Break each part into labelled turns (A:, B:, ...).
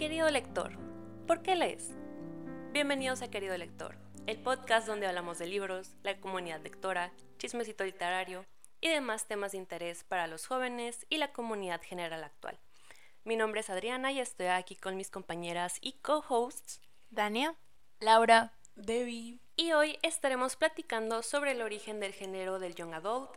A: Querido lector, ¿por qué lees? Bienvenidos a Querido Lector, el podcast donde hablamos de libros, la comunidad lectora, chismecito literario y demás temas de interés para los jóvenes y la comunidad general actual. Mi nombre es Adriana y estoy aquí con mis compañeras y co-hosts
B: Dania,
C: Laura, Debbie.
A: Y hoy estaremos platicando sobre el origen del género del young adult,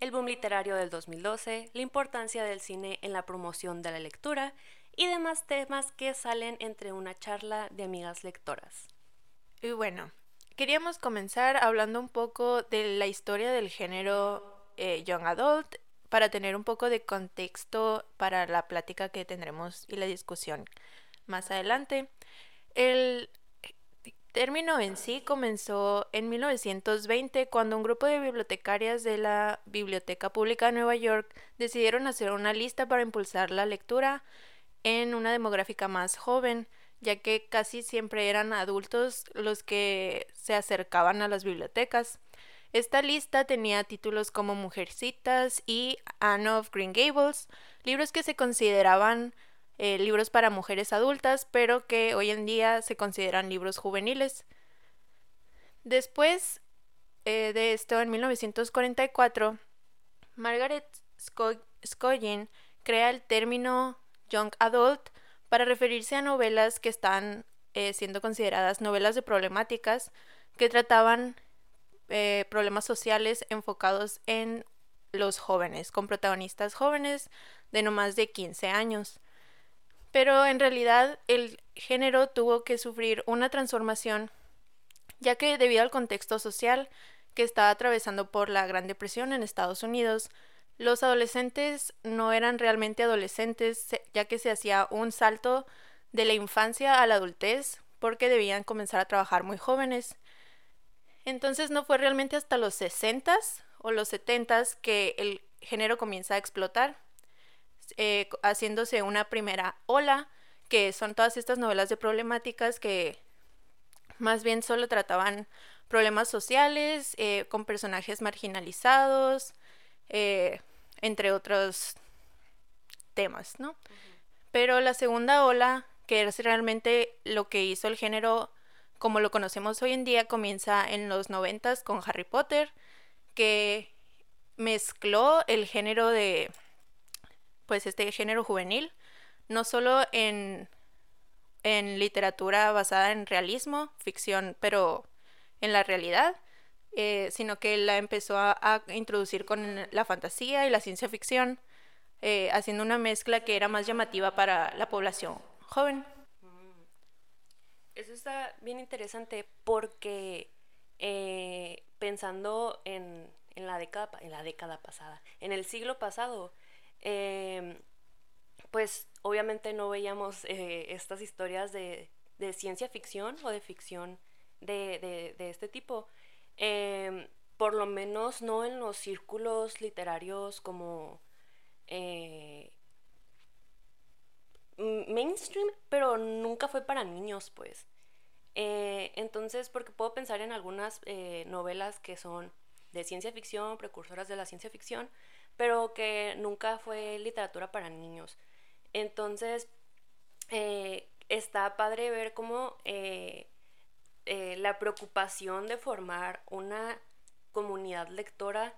A: el boom literario del 2012, la importancia del cine en la promoción de la lectura y demás temas que salen entre una charla de amigas lectoras.
B: Y bueno, queríamos comenzar hablando un poco de la historia del género eh, Young Adult para tener un poco de contexto para la plática que tendremos y la discusión más adelante. El término en sí comenzó en 1920 cuando un grupo de bibliotecarias de la Biblioteca Pública de Nueva York decidieron hacer una lista para impulsar la lectura en una demográfica más joven, ya que casi siempre eran adultos los que se acercaban a las bibliotecas. Esta lista tenía títulos como Mujercitas y Anne of Green Gables, libros que se consideraban eh, libros para mujeres adultas, pero que hoy en día se consideran libros juveniles. Después eh, de esto, en 1944, Margaret Scoggin crea el término young adult para referirse a novelas que están eh, siendo consideradas novelas de problemáticas que trataban eh, problemas sociales enfocados en los jóvenes, con protagonistas jóvenes de no más de 15 años. Pero en realidad el género tuvo que sufrir una transformación, ya que debido al contexto social que estaba atravesando por la Gran Depresión en Estados Unidos, los adolescentes no eran realmente adolescentes, ya que se hacía un salto de la infancia a la adultez porque debían comenzar a trabajar muy jóvenes. Entonces no fue realmente hasta los 60 o los 70 que el género comienza a explotar, eh, haciéndose una primera ola, que son todas estas novelas de problemáticas que más bien solo trataban problemas sociales, eh, con personajes marginalizados, eh, entre otros temas, ¿no? Pero la segunda ola, que es realmente lo que hizo el género como lo conocemos hoy en día, comienza en los noventas con Harry Potter, que mezcló el género de, pues este género juvenil, no solo en, en literatura basada en realismo, ficción, pero en la realidad, eh, sino que la empezó a, introducir con la fantasía y la ciencia ficción, eh, haciendo una mezcla que era más llamativa para la población joven.
A: Eso está bien interesante porque eh, pensando en, la década, en la década pasada, en el siglo pasado, em, pues obviamente no veíamos estas historias de, ciencia ficción o de ficción de, de este tipo. Em, por lo menos no en los círculos literarios como eh, mainstream, pero nunca fue para niños, pues. Eh, entonces, porque puedo pensar en algunas eh, novelas que son de ciencia ficción, precursoras de la ciencia ficción, pero que nunca fue literatura para niños. Entonces, está padre ver cómo la preocupación de formar una comunidad lectora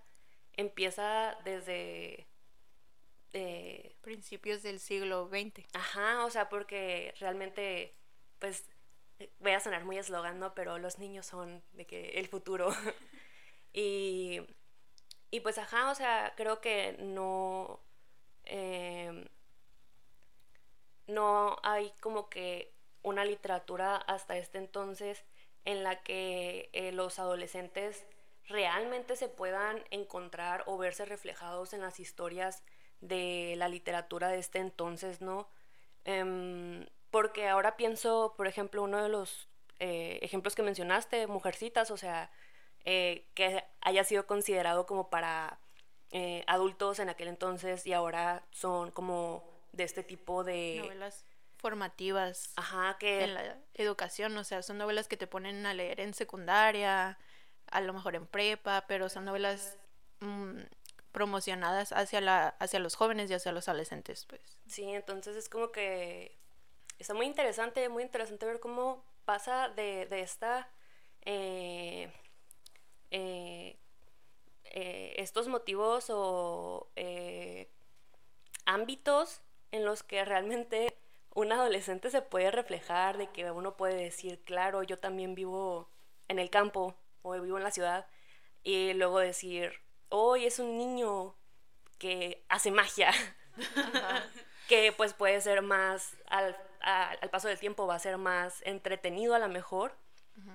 A: empieza desde
B: eh, principios del siglo XX.
A: Ajá, o sea, porque realmente, pues, voy a sonar muy eslogan, ¿no? Pero los niños son de que el futuro. y, y pues, ajá, o sea, creo que no, em, no hay como que una literatura hasta este entonces en la que eh, los adolescentes realmente se puedan encontrar o verse reflejados en las historias de la literatura de este entonces, ¿no? Em, porque ahora pienso, por ejemplo, uno de los eh, ejemplos que mencionaste, Mujercitas, o sea, eh, que haya sido considerado como para adultos en aquel entonces y ahora son como de este tipo de
B: novelas formativas
A: Ajá, que...
B: en la educación, o sea, son novelas que te ponen a leer en secundaria, a lo mejor en prepa, pero son novelas mm, promocionadas hacia, la, hacia los jóvenes y hacia los adolescentes, pues.
A: Sí, entonces es como que está muy interesante, muy interesante ver cómo pasa de, de esta... Eh, eh, eh, estos motivos o ámbitos en los que realmente un adolescente se puede reflejar, de que uno puede decir, claro, yo también vivo en el campo o vivo en la ciudad, y luego decir, hoy es un niño que hace magia, que pues puede ser más, al, paso del tiempo va a ser más entretenido a lo mejor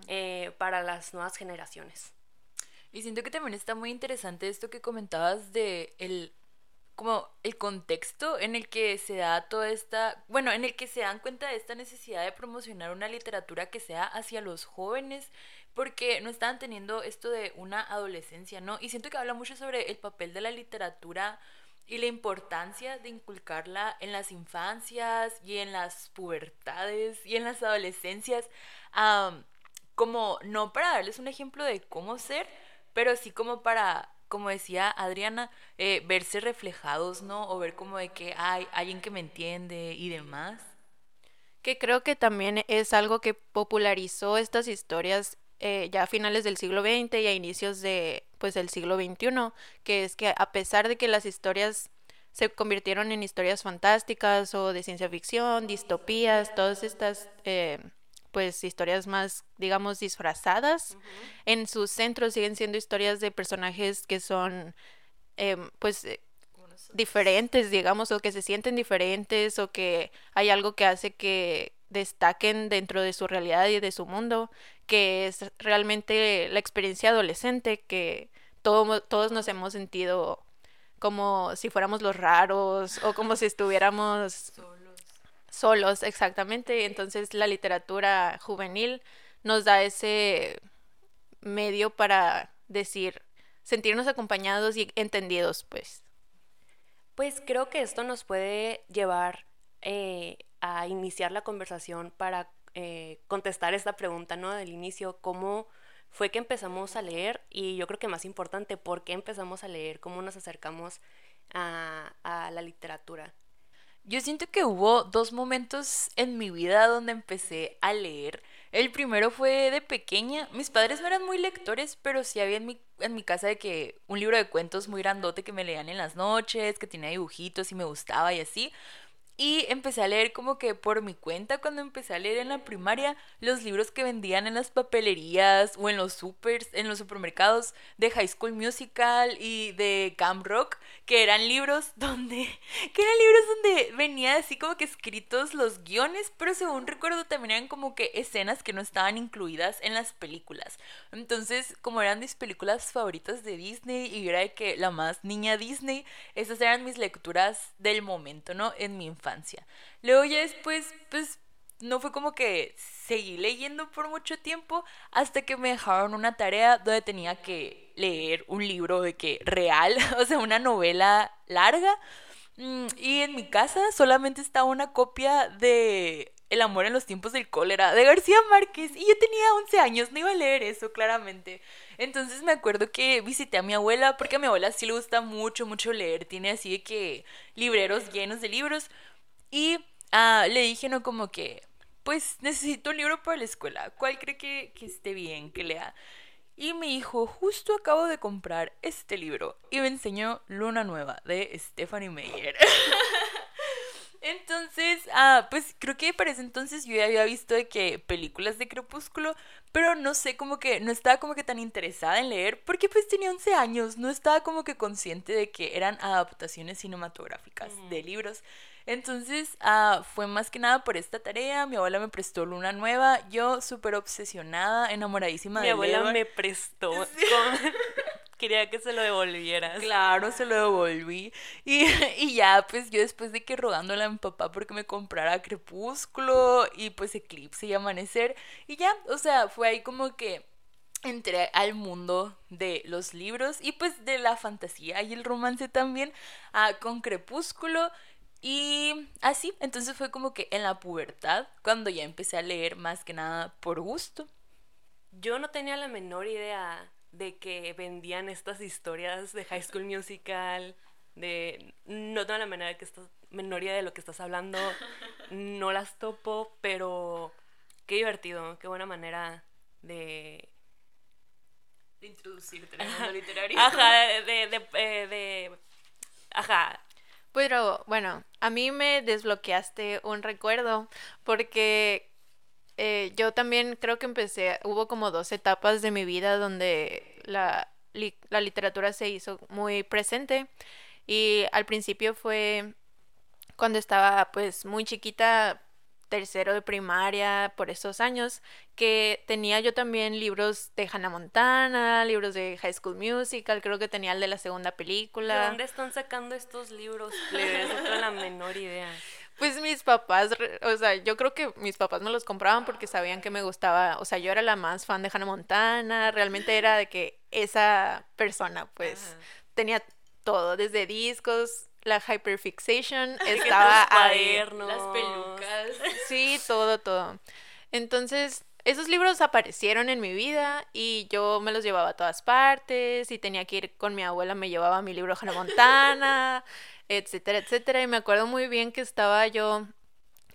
A: eh, para las nuevas generaciones.
C: Y siento que también está muy interesante esto que comentabas de el como el contexto en el que se da toda esta, bueno, en el que se dan cuenta de esta necesidad de promocionar una literatura que sea hacia los jóvenes, porque no estaban teniendo esto de una adolescencia, ¿no? Y siento que habla mucho sobre el papel de la literatura y la importancia de inculcarla en las infancias y en las pubertades y en las adolescencias, como no para darles un ejemplo de cómo ser, pero sí como para como decía Adriana, eh, verse reflejados, ¿no? O ver como de que hay alguien que me entiende y demás.
B: Que creo que también es algo que popularizó estas historias eh, ya a finales del siglo XX y a inicios de pues del siglo XXI, que es que a pesar de que las historias se convirtieron en historias fantásticas o de ciencia ficción, distopías, todas estas eh, pues historias más, digamos, disfrazadas. En sus centros siguen siendo historias de personajes que son, em, pues, eh, diferentes, digamos, o que se sienten diferentes, o que hay algo que hace que destaquen dentro de su realidad y de su mundo, que es realmente la experiencia adolescente, que todos nos hemos sentido como si fuéramos los raros o como si estuviéramos solos, exactamente. Entonces la literatura juvenil nos da ese medio para decir, sentirnos acompañados y entendidos, pues.
A: Pues creo que esto nos puede llevar eh, a iniciar la conversación para eh, contestar esta pregunta, ¿no? Del inicio, ¿cómo fue que empezamos a leer? Y yo creo que más importante, ¿por qué empezamos a leer? ¿Cómo nos acercamos a la literatura?
C: Yo siento que hubo dos momentos en mi vida donde empecé a leer. El primero fue de pequeña. Mis padres no eran muy lectores, pero sí había en mi, en mi casa de que un libro de cuentos muy grandote que me leían en las noches, que tenía dibujitos y me gustaba y así. Y empecé a leer como que por mi cuenta cuando empecé a leer en la primaria los libros que vendían en las papelerías o en los en los supermercados de High School Musical y de Camp Rock, que eran libros donde que eran libros donde venía así como que escritos los guiones, pero según recuerdo también eran como que escenas que no estaban incluidas en las películas. Entonces, como eran mis películas favoritas de Disney y era de que la más niña Disney, esas eran mis lecturas del momento, ¿no? En mi infancia Luego ya después, pues no fue como que seguí leyendo por mucho tiempo hasta que me dejaron una tarea donde tenía que leer un libro de que real, o sea, una novela larga. Mm, y en mi casa solamente estaba una copia de El amor en los tiempos del cólera de García Márquez y yo tenía 11 años, no iba a leer eso claramente. Entonces me acuerdo que visité a mi abuela porque a mi abuela sí le gusta mucho, mucho leer, tiene así de que libreros llenos de libros. Y ah, le dije, no, como que, pues necesito un libro para la escuela. ¿Cuál cree que, que esté bien que lea? Y me dijo, justo acabo de comprar este libro. Y me enseñó Luna Nueva de Stephanie Meyer. Entonces, ah, pues creo que para ese entonces yo ya había visto de que películas de Crepúsculo, pero no sé, como que no estaba como que tan interesada en leer, porque pues tenía 11 años, no estaba como que consciente de que eran adaptaciones cinematográficas de libros. Entonces, ah, fue más que nada por esta tarea. Mi abuela me prestó Luna Nueva. Yo súper obsesionada, enamoradísima
A: de Mi abuela me prestó. Quería que se lo devolvieras.
C: Claro, se lo devolví. Y, y, ya, pues yo después de que rogándole a mi papá porque me comprara Crepúsculo y pues Eclipse y Amanecer. Y ya, o sea, fue ahí como que entré al mundo de los libros y pues de la fantasía y el romance también ah, con Crepúsculo y así, entonces fue como que en la pubertad, cuando ya empecé a leer más que nada por gusto.
A: Yo no tenía la menor idea de que vendían estas historias de High School Musical, de... No tengo la menor, que menor idea de lo que estás hablando. No las topo, pero qué divertido, qué buena manera de...
C: De introducirte en el mundo literario.
A: Ajá, de, de, eh, de, Ajá.
B: Pero bueno, a mí me desbloqueaste un recuerdo porque eh, yo también creo que empecé, hubo como dos etapas de mi vida donde la, la literatura se hizo muy presente y al principio fue cuando estaba pues muy chiquita, tercero de primaria, por esos años, que tenía yo también libros de Hannah Montana, libros de High School Musical, creo que tenía el de la segunda película.
A: ¿De dónde están sacando estos libros? No tengo la menor idea.
B: Pues mis papás, o sea, yo creo que mis papás me los compraban porque sabían que me gustaba, o sea, yo era la más fan de Hannah Montana, realmente era de que esa persona pues tenía todo, desde discos, la hyperfixation estaba ahí.
C: Las pelucas.
B: Sí, todo, todo. Entonces, esos libros aparecieron en mi vida y yo me los llevaba a todas partes y tenía que ir con mi abuela, me llevaba mi libro Hannah Montana, etcétera, etcétera. Y me acuerdo muy bien que estaba yo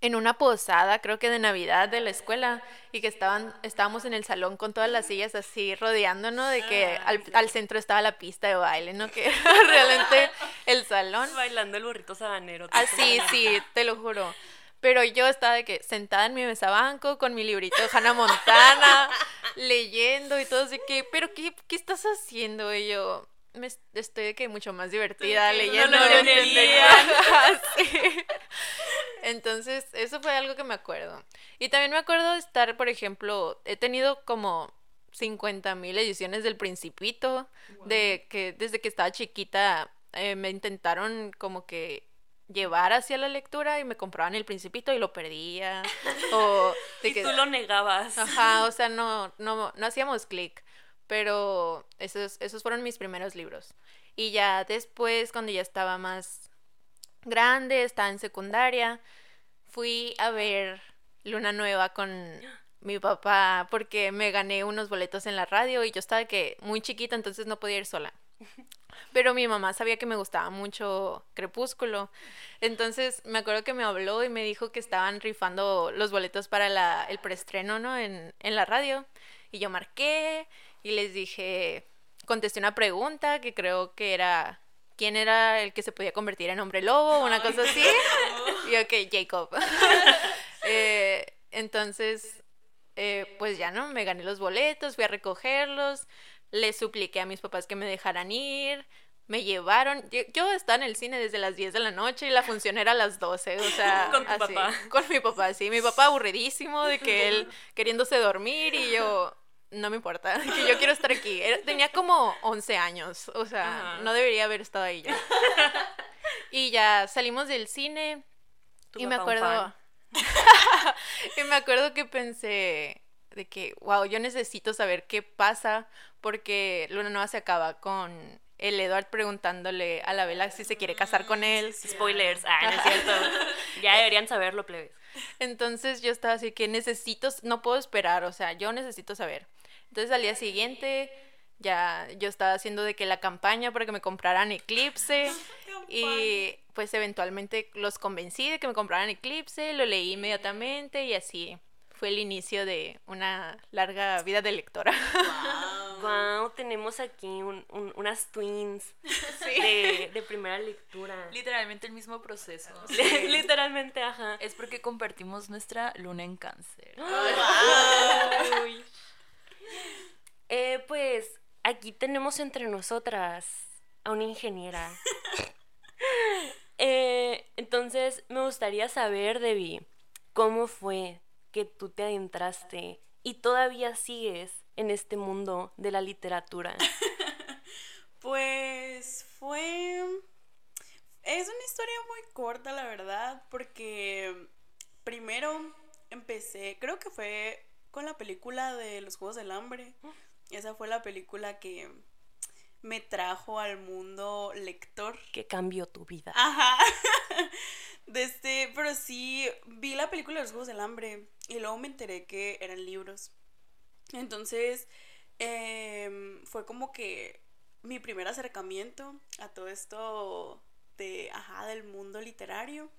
B: en una posada, creo que de Navidad de la escuela, y que estaban, estábamos en el salón con todas las sillas así rodeándonos, de que ah, al, centro estaba la pista de baile, ¿no? Que era realmente el salón.
A: Bailando el burrito sabanero.
B: Así, ah, sí, te lo juro. Pero yo estaba de que sentada en mi mesa banco con mi librito de Hannah Montana, leyendo y todo así que, pero qué, qué estás haciendo? Y yo, me estoy de que mucho más divertida leyendo. No lo sí. Entonces, eso fue algo que me acuerdo. Y también me acuerdo de estar, por ejemplo, he tenido como 50 mil ediciones del Principito, de que desde que estaba chiquita eh, me intentaron como que llevar hacia la lectura y me compraban el Principito y lo perdía. o
A: y tú lo negabas.
B: Ajá, o sea, no, no, no hacíamos clic. Pero esos, esos fueron mis primeros libros. Y ya después, cuando ya estaba más grande, estaba en secundaria, fui a ver Luna Nueva con mi papá porque me gané unos boletos en la radio y yo estaba que muy chiquita, entonces no podía ir sola. Pero mi mamá sabía que me gustaba mucho Crepúsculo. Entonces me acuerdo que me habló y me dijo que estaban rifando los boletos para la, el preestreno, ¿no? En, en la radio. Y yo marqué y les dije, contesté una pregunta que creo que era quién era el que se podía convertir en hombre lobo, una cosa así. Y ok, Jacob. Eh, entonces, eh, pues ya no, me gané los boletos, fui a recogerlos, le supliqué a mis papás que me dejaran ir, me llevaron, yo, estaba en el cine desde las 10 de la noche y la función era a las 12, o sea,
A: con tu papá.
B: Con mi papá, sí, mi papá aburridísimo de que él queriéndose dormir y yo, no me importa, que yo quiero estar aquí. tenía como 11 años, o sea, no debería haber estado ahí ya. Y ya salimos del cine y me acuerdo... y me acuerdo que pensé de que, wow, yo necesito saber qué pasa porque Luna Nueva se acaba con el Edward preguntándole a la vela si se quiere casar con él.
A: Spoilers, ah, no es cierto. ya deberían saberlo, plebes.
B: Entonces yo estaba así que necesito, no puedo esperar, o sea, yo necesito saber. Entonces al día siguiente ya yo estaba haciendo de que la campaña para que me compraran Eclipse y pues eventualmente los convencí de que me compraran Eclipse, lo leí inmediatamente y así fue el inicio de una larga vida de lectora.
A: Wow, tenemos aquí unas twins de, de, primera lectura.
C: Literalmente el mismo proceso.
A: Literalmente, ajá.
C: Es porque compartimos nuestra luna en cáncer.
A: Eh, pues aquí tenemos entre nosotras a una ingeniera. Eh, entonces me gustaría saber, Debbie, cómo fue que tú te adentraste y todavía sigues en este mundo de la literatura.
D: pues fue... Es una historia muy corta, la verdad, porque primero empecé, creo que fue con la película de los Juegos del Hambre. Esa fue la película que me trajo al mundo lector.
A: Que cambió tu vida.
D: Ajá. Este, pero sí, vi la película de los Juegos del Hambre y luego me enteré que eran libros. Entonces, em, fue como que mi primer acercamiento a todo esto este, ajá, del mundo literario.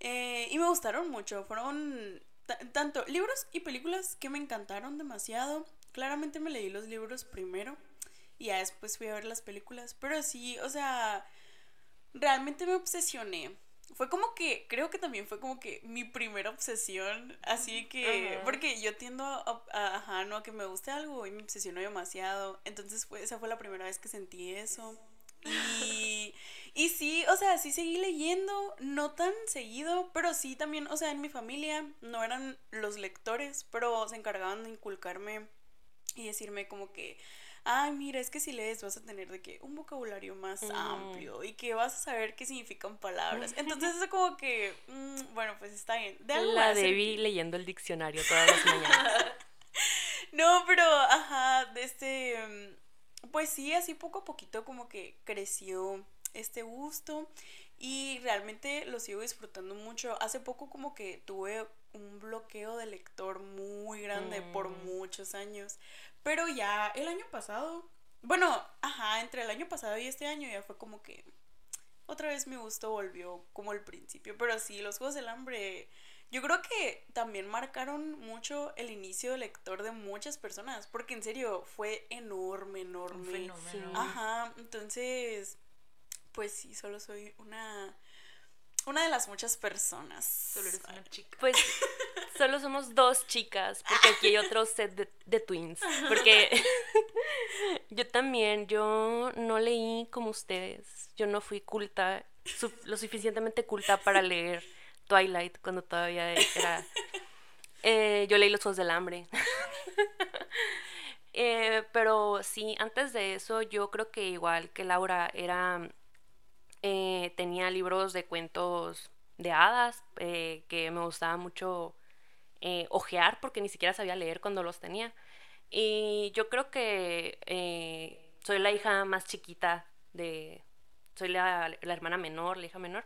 D: Eh, y me gustaron mucho, fueron tanto libros y películas que me encantaron demasiado. Claramente me leí los libros primero y ya después fui a ver las películas, pero sí, o sea, realmente me obsesioné. Fue como que, creo que también fue como que mi primera obsesión, así que, porque yo tiendo a, ajá, no, a que me guste algo y me obsesiono demasiado, entonces fue, esa fue la primera vez que sentí eso. Y, y sí, o sea, sí seguí leyendo, no tan seguido, pero sí también, o sea, en mi familia no eran los lectores, pero se encargaban de inculcarme y decirme como que, ay, mira, es que si lees vas a tener de que un vocabulario más mm. amplio y que vas a saber qué significan palabras. Entonces es como que, mm, bueno, pues está bien.
A: De La Debbie leyendo el diccionario todas las mañanas.
D: no, pero, ajá, de este pues sí, así poco a poquito como que creció este gusto y realmente lo sigo disfrutando mucho. Hace poco como que tuve un bloqueo de lector muy grande por mm. muchos años, pero ya el año pasado, bueno, ajá, entre el año pasado y este año ya fue como que otra vez mi gusto volvió como al principio, pero sí, los Juegos del Hambre yo creo que también marcaron mucho el inicio de lector de muchas personas, porque en serio fue enorme, enorme. Ajá, entonces, pues sí, solo soy una una de las muchas personas.
C: Solo eres una chica.
A: Pues solo somos dos chicas, porque aquí hay otro set de, twins. Porque yo también, yo no leí como ustedes. Yo no fui culta, lo suficientemente culta para leer Twilight cuando todavía era... Eh, yo leí Los Ojos del Hambre. Eh, pero sí, antes de eso yo creo que igual que Laura era... Eh, tenía libros de cuentos de hadas que me gustaba mucho ojear porque ni siquiera sabía leer cuando los tenía. Y yo creo que soy la hija más chiquita de... Soy la, la hermana menor, la hija menor.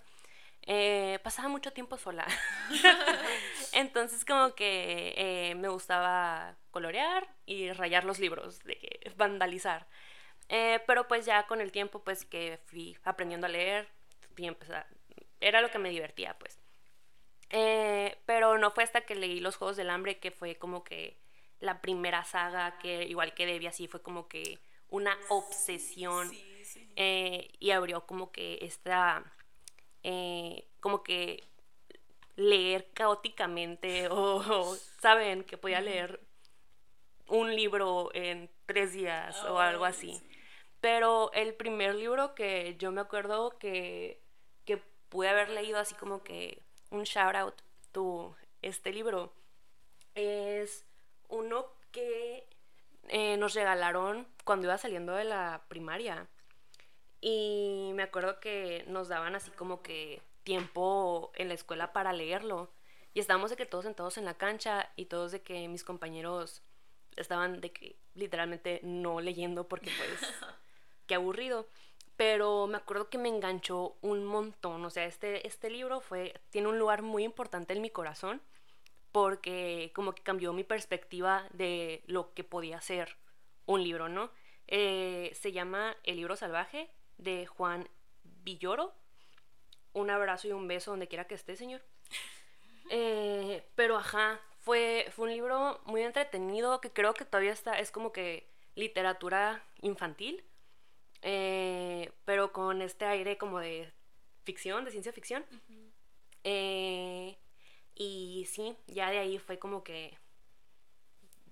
A: Eh, pasaba mucho tiempo sola. Entonces como que eh, me gustaba colorear y rayar los libros, de que, vandalizar. Eh, pero pues ya con el tiempo pues que fui aprendiendo a leer, era lo que me divertía pues. pero no fue hasta que leí Los Juegos del Hambre que fue como que la primera saga que igual que Debbie así fue como que una obsesión y abrió como que esta eh, como que leer caóticamente o, saben que podía leer un libro en tres días o algo así. Pero el primer libro que yo me acuerdo que, que pude haber leído así como que un shout out to este libro es uno que eh, nos regalaron cuando iba saliendo de la primaria. Y me acuerdo que nos daban así como que tiempo en la escuela para leerlo. Y estábamos de que todos sentados en la cancha y todos de que mis compañeros estaban de que literalmente no leyendo porque pues qué aburrido. Pero me acuerdo que me enganchó un montón. O sea, este, este libro fue, tiene un lugar muy importante en mi corazón porque como que cambió mi perspectiva de lo que podía ser un libro, ¿no? Eh, se llama El libro salvaje de Juan Villoro. Un abrazo y un beso donde quiera que esté, señor. Eh, pero ajá, fue, fue un libro muy entretenido que creo que todavía está, es como que literatura infantil, eh, pero con este aire como de ficción, de ciencia ficción. Eh, y sí, ya de ahí fue como que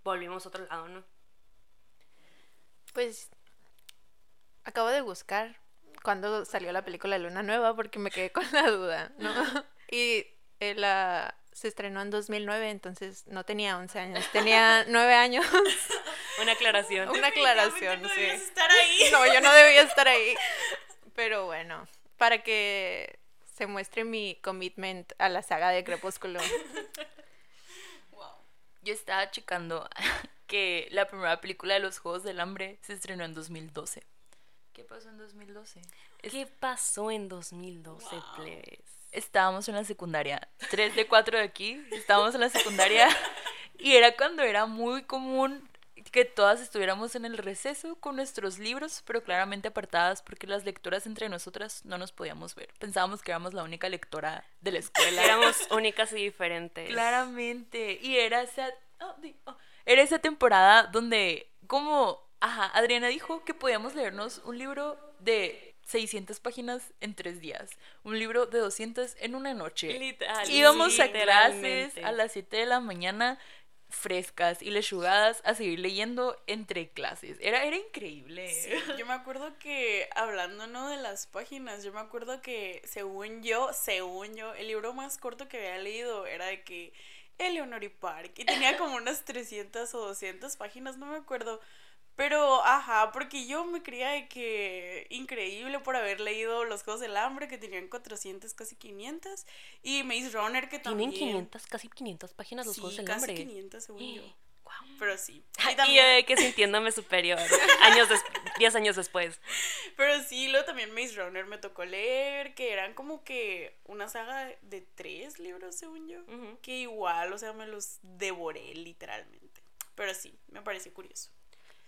A: volvimos a otro lado, ¿no?
B: Pues acabo de buscar cuando salió la película Luna Nueva porque me quedé con la duda, ¿no? Y eh, la, se estrenó en 2009, entonces no tenía 11 años, tenía 9 años.
A: Una aclaración.
B: Una aclaración, no sí.
D: estar ahí.
B: No, yo no debía estar ahí. Pero bueno, para que se muestre mi commitment a la saga de Crepúsculo.
C: Wow. Yo estaba checando que la primera película de los Juegos del Hambre se estrenó en 2012. ¿Qué pasó en 2012?
A: ¿Qué pasó en 2012,
C: Estábamos en la secundaria. Tres de cuatro de aquí, estábamos en la secundaria. y era cuando era muy común que todas estuviéramos en el receso con nuestros libros, pero claramente apartadas porque las lectoras entre nosotras no nos podíamos ver. Pensábamos que éramos la única lectora de la escuela.
A: Éramos únicas y diferentes.
C: Claramente. Y era esa, oh, oh. era esa temporada donde, como, ajá, Adriana dijo que podíamos leernos un libro de 600 páginas en tres días, un libro de 200 en una noche.
A: Literal,
C: Íbamos a clases a las 7 de la mañana frescas y lechugadas a seguir leyendo entre clases. Era, era increíble.
D: Sí, yo me acuerdo que hablando ¿no? de las páginas, yo me acuerdo que según yo, según yo, el libro más corto que había leído era de que Eleanor y Park y tenía como unas 300 o 200 páginas, no me acuerdo. Pero, ajá, porque yo me creía de que increíble por haber leído Los Juegos del Hambre, que tenían 400, casi 500, y Maze Runner, que también...
A: Tienen 500, casi 500 páginas los
D: sí,
A: Juegos del
D: casi
A: Hambre.
D: 500 según yo.
A: Guau.
D: Pero sí.
A: Y
D: Y también-
A: eh, que sintiéndome superior. Años des 10 años después.
D: Pero sí, luego también Maze Runner me tocó leer, que eran como que una saga de- de tres libros, según yo. Que igual, o sea, me los devoré literalmente. Pero sí, me pareció curioso.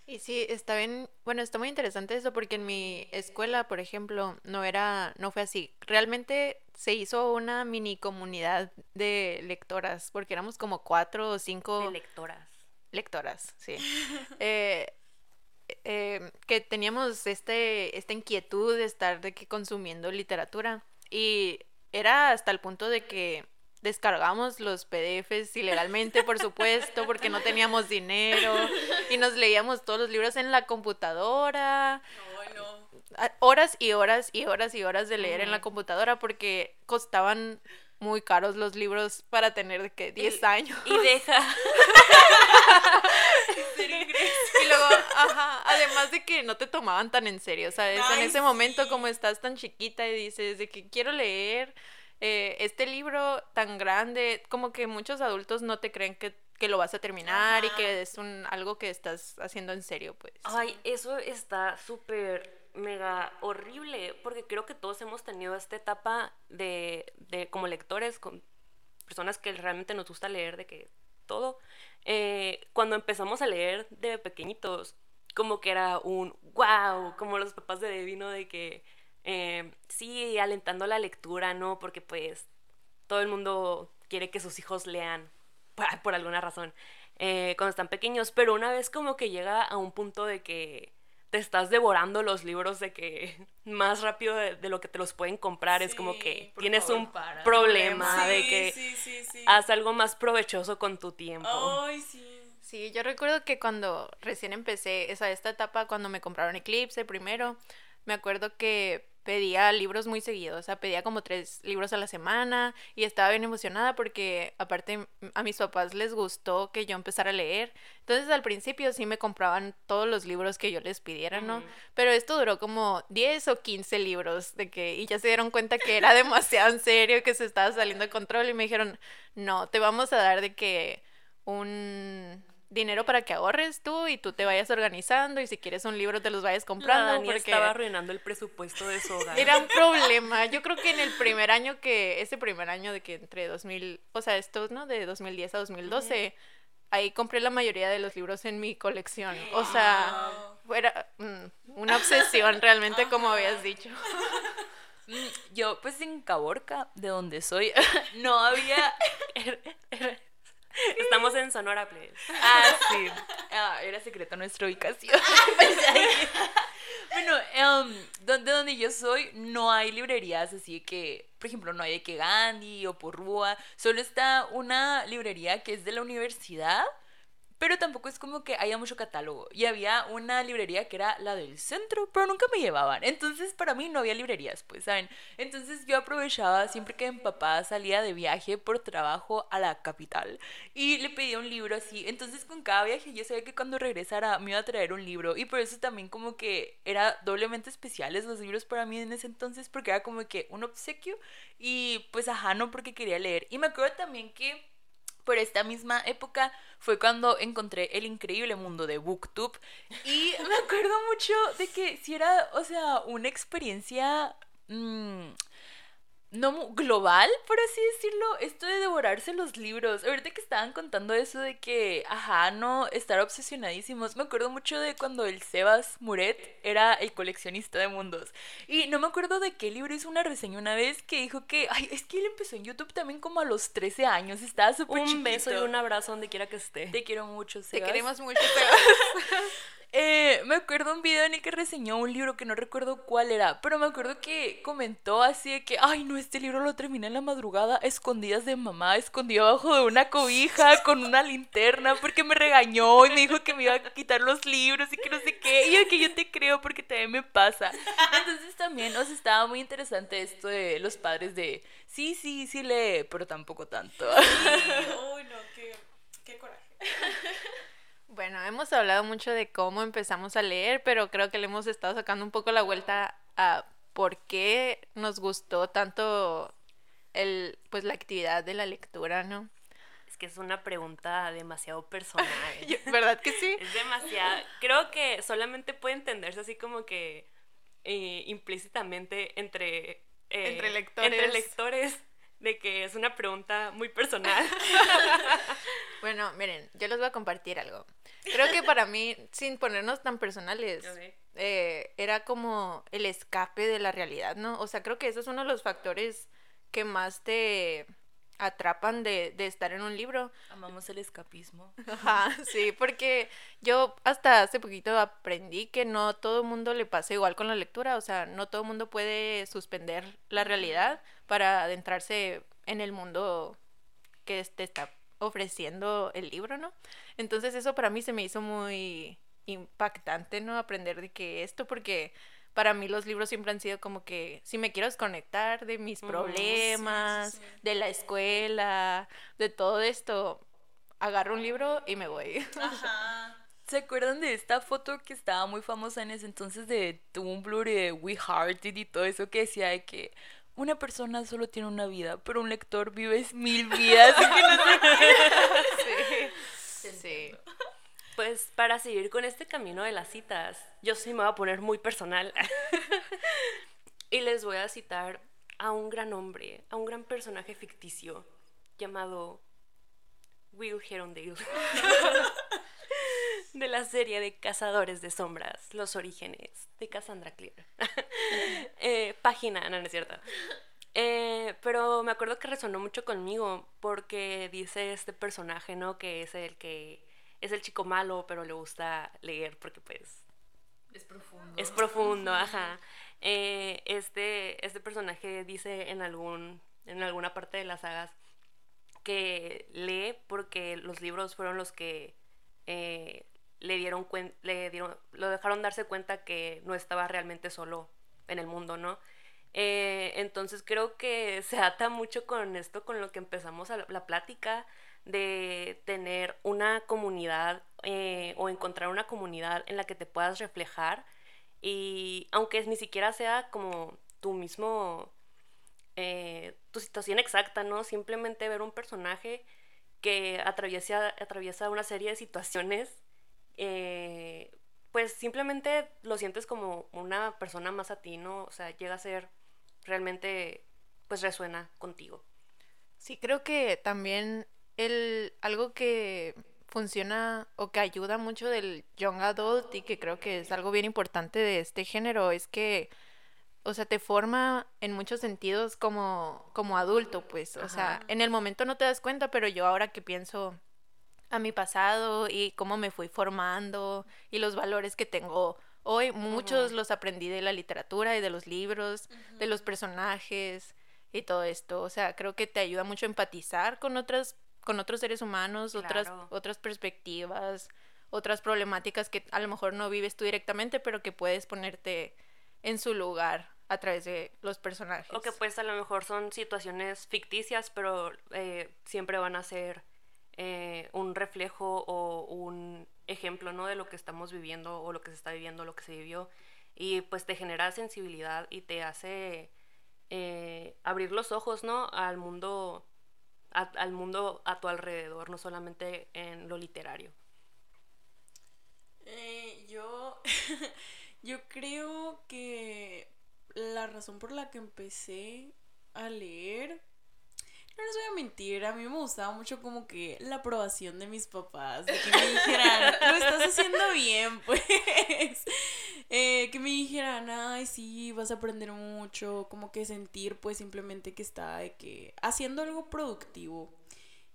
B: Y sí, está bien, bueno, está muy interesante eso porque en mi escuela, por ejemplo, no era, no fue así. Realmente se hizo una mini comunidad de lectoras, porque éramos como cuatro o cinco
A: De lectoras.
B: lectoras, sí. Eh, eh, que teníamos este, esta inquietud de estar de que consumiendo literatura. Y era hasta el punto de que descargamos los PDFs ilegalmente, por supuesto, porque no teníamos dinero. Y nos leíamos todos los libros en la computadora.
D: No, no.
B: Horas y horas y horas y horas de leer en la computadora porque costaban muy caros los libros para tener que 10 años.
A: Y deja.
B: Y luego, ajá, además de que no te tomaban tan en serio, ¿sabes? en
D: Ay,
B: ese momento como estás tan chiquita y dices de que quiero leer eh, este libro tan grande, como que muchos adultos no te creen que, que lo vas a terminar y que es un algo que estás haciendo en serio, pues.
A: Ay, eso está súper mega horrible, porque creo que todos hemos tenido esta etapa de, de como lectores, con personas que realmente nos gusta leer de que todo, eh, cuando empezamos a leer de pequeñitos, como que era un wow, como los papás de Debbie, ¿no? De que eh, sí, alentando la lectura, ¿no? Porque pues todo el mundo quiere que sus hijos lean por, por alguna razón eh, cuando están pequeños, pero una vez como que llega a un punto de que te estás devorando los libros de que más rápido de, de lo que te los pueden comprar, es como que tienes
C: favor,
A: un
C: para.
A: problema de que
D: sí, sí, sí.
A: haz algo más provechoso con tu tiempo.
D: Ay, sí.
B: Sí, yo recuerdo que cuando recién empecé esa, esta etapa, cuando me compraron Eclipse primero, me acuerdo que pedía libros muy seguidos, o sea, pedía como tres libros a la semana y estaba bien emocionada porque aparte a mis papás les gustó que yo empezara a leer. Entonces al principio sí me compraban todos los libros que yo les pidiera, ¿no? Pero esto duró como 10 o 15 libros de que y ya se dieron cuenta que era demasiado en serio, que se estaba saliendo de control y me dijeron, "No, te vamos a dar de que un dinero para que ahorres tú y tú te vayas organizando y si quieres un libro te los vayas
A: La
B: comprando
A: Dani
B: porque
A: estaba arruinando el presupuesto de su hogar.
B: era un problema. Yo creo que en el primer año que, ese primer año de que entre 2000, o sea, estos, ¿no? De 2010 a 2012, ahí compré la mayoría de los libros en mi colección. O sea, fuera mm, una obsesión realmente, como habías dicho.
C: Mm, Yo, pues en Caborca, de donde soy, no había.
A: Estamos en Sonora Play.
C: Ah, sí. Ah, era secreta nuestra ubicación. Pues bueno, em, donde, donde yo soy, no hay librerías así que, por ejemplo, no hay de que Gandhi o Porrúa. Solo está una librería que es de la universidad. Pero tampoco es como que haya mucho catálogo. Y había una librería que era la del centro, pero nunca me llevaban. Entonces, para mí no había librerías, pues, ¿saben? Entonces, yo aprovechaba siempre que mi papá salía de viaje por trabajo a la capital y le pedía un libro así. Entonces, con cada viaje yo sabía que cuando regresara me iba a traer un libro. Y por eso también como que era doblemente especiales los libros para mí en ese entonces, porque era como que un obsequio y pues ajá, no porque quería leer. Y me acuerdo también que por esta misma época fue cuando encontré el increíble mundo de Booktube. Y me acuerdo mucho de que si era, o sea, una experiencia mm, no global, por así decirlo, esto de devorarse los libros. Ahorita que estaban contando eso de que, ajá, no, estar obsesionadísimos. Me acuerdo mucho de cuando el Sebas Muret era el coleccionista de mundos. Y no me acuerdo de qué libro hizo una reseña una vez que dijo que, ay, es que él empezó en YouTube también como a los 13 años, estaba súper
A: Un beso y un abrazo donde quiera que esté.
C: Te quiero mucho,
B: Te
C: Sebas.
B: queremos mucho, Sebas.
C: Eh, me acuerdo un video en el que reseñó un libro que no recuerdo cuál era, pero me acuerdo que comentó así de que, ay no, este libro lo terminé en la madrugada, escondidas de mamá, escondido abajo de una cobija con una linterna porque me regañó y me dijo que me iba a quitar los libros y que no sé qué, y yo que yo te creo porque también me pasa. Entonces también, o sea, estaba muy interesante esto de los padres de, sí, sí, sí lee, pero tampoco tanto.
D: Uy, no, qué, qué coraje.
B: Bueno, hemos hablado mucho de cómo empezamos a leer, pero creo que le hemos estado sacando un poco la vuelta a por qué nos gustó tanto el, pues la actividad de la lectura, ¿no?
A: Es que es una pregunta demasiado personal.
B: ¿Verdad que sí?
A: Es demasiado. Creo que solamente puede entenderse así como que eh, implícitamente entre, eh,
B: Entre lectores.
A: entre lectores, de que es una pregunta muy personal.
B: Bueno, miren, yo les voy a compartir algo. Creo que para mí, sin ponernos tan personales, eh, era como el escape de la realidad, ¿no? O sea, creo que ese es uno de los factores que más te atrapan de, de estar en un libro.
C: Amamos el escapismo.
B: Ajá, sí, porque yo hasta hace poquito aprendí que no todo el mundo le pasa igual con la lectura, o sea, no todo el mundo puede suspender la realidad para adentrarse en el mundo que te está ofreciendo el libro, ¿no? Entonces eso para mí se me hizo muy impactante, ¿no? Aprender de que esto, porque para mí los libros siempre han sido como que si me quiero desconectar de mis
A: sí, sí,
B: problemas,
D: sí.
B: de la escuela, de todo esto, agarro un libro y me voy.
D: Ajá.
C: ¿Se acuerdan de esta foto que estaba muy famosa en ese entonces de Tumblr y de We Hearted y todo eso que decía de que una persona solo tiene una vida, pero un lector vive mil vidas?
B: sí. Sí.
A: Pues para seguir con este camino de las citas, yo sí me voy a poner muy personal. y les voy a citar a un gran hombre, a un gran personaje ficticio llamado Will Herondale. de la serie de Cazadores de Sombras, Los Orígenes, de Cassandra Clare. Eh, página, no, no es cierto. Eh, pero me acuerdo que resonó mucho conmigo porque dice este personaje, ¿no? Que es el que es el chico malo, pero le gusta leer porque pues
C: Es profundo.
A: es profundo, ajá. Eh, este, este personaje dice en algún en alguna parte de las sagas que lee porque los libros fueron los que eh, le dieron le dieron lo dejaron darse cuenta que no estaba realmente solo en el mundo, ¿no? Eh, entonces creo que se ata mucho con esto, con lo que empezamos a la, la plática de tener una comunidad eh, o encontrar una comunidad en la que te puedas reflejar y aunque ni siquiera sea como tu mismo eh, tu situación exacta, ¿no? Simplemente ver un personaje que atraviesa, atraviesa una serie de situaciones, eh, pues simplemente lo sientes como una persona más a ti, ¿no? O sea, llega a ser realmente, pues resuena contigo.
B: Sí, creo que también el algo que funciona o que ayuda mucho del young adult y que creo que es algo bien importante de este género es que o sea, te forma en muchos sentidos como como adulto, pues, o sea, en el momento no te das cuenta, pero yo ahora que pienso a mi pasado y cómo me fui formando y los valores que tengo hoy, muchos los aprendí de la literatura y de los libros, de los personajes y todo esto. O sea, creo que te ayuda mucho a empatizar con otras, con otros seres humanos, otras, otras perspectivas, otras problemáticas que a lo mejor no vives tú directamente, pero que puedes ponerte en su lugar a través de los personajes.
A: O que pues a lo mejor son situaciones ficticias, pero eh, siempre van a ser eh, un reflejo o un ejemplo, ¿no? De lo que estamos viviendo o lo que se está viviendo, lo que se vivió. Y pues te genera sensibilidad y te hace eh, abrir los ojos, ¿no? Al mundo, a- al mundo a tu alrededor, no solamente en lo literario.
D: Eh, yo, yo creo que la razón por la que empecé a leer, no les voy a mentir, a mí me gustaba mucho como que la aprobación de mis papás, de que me dijeran, lo estás haciendo bien, pues. Eh, que me dijeran, ay, sí, vas a aprender mucho, como que sentir pues simplemente que está de que haciendo algo productivo.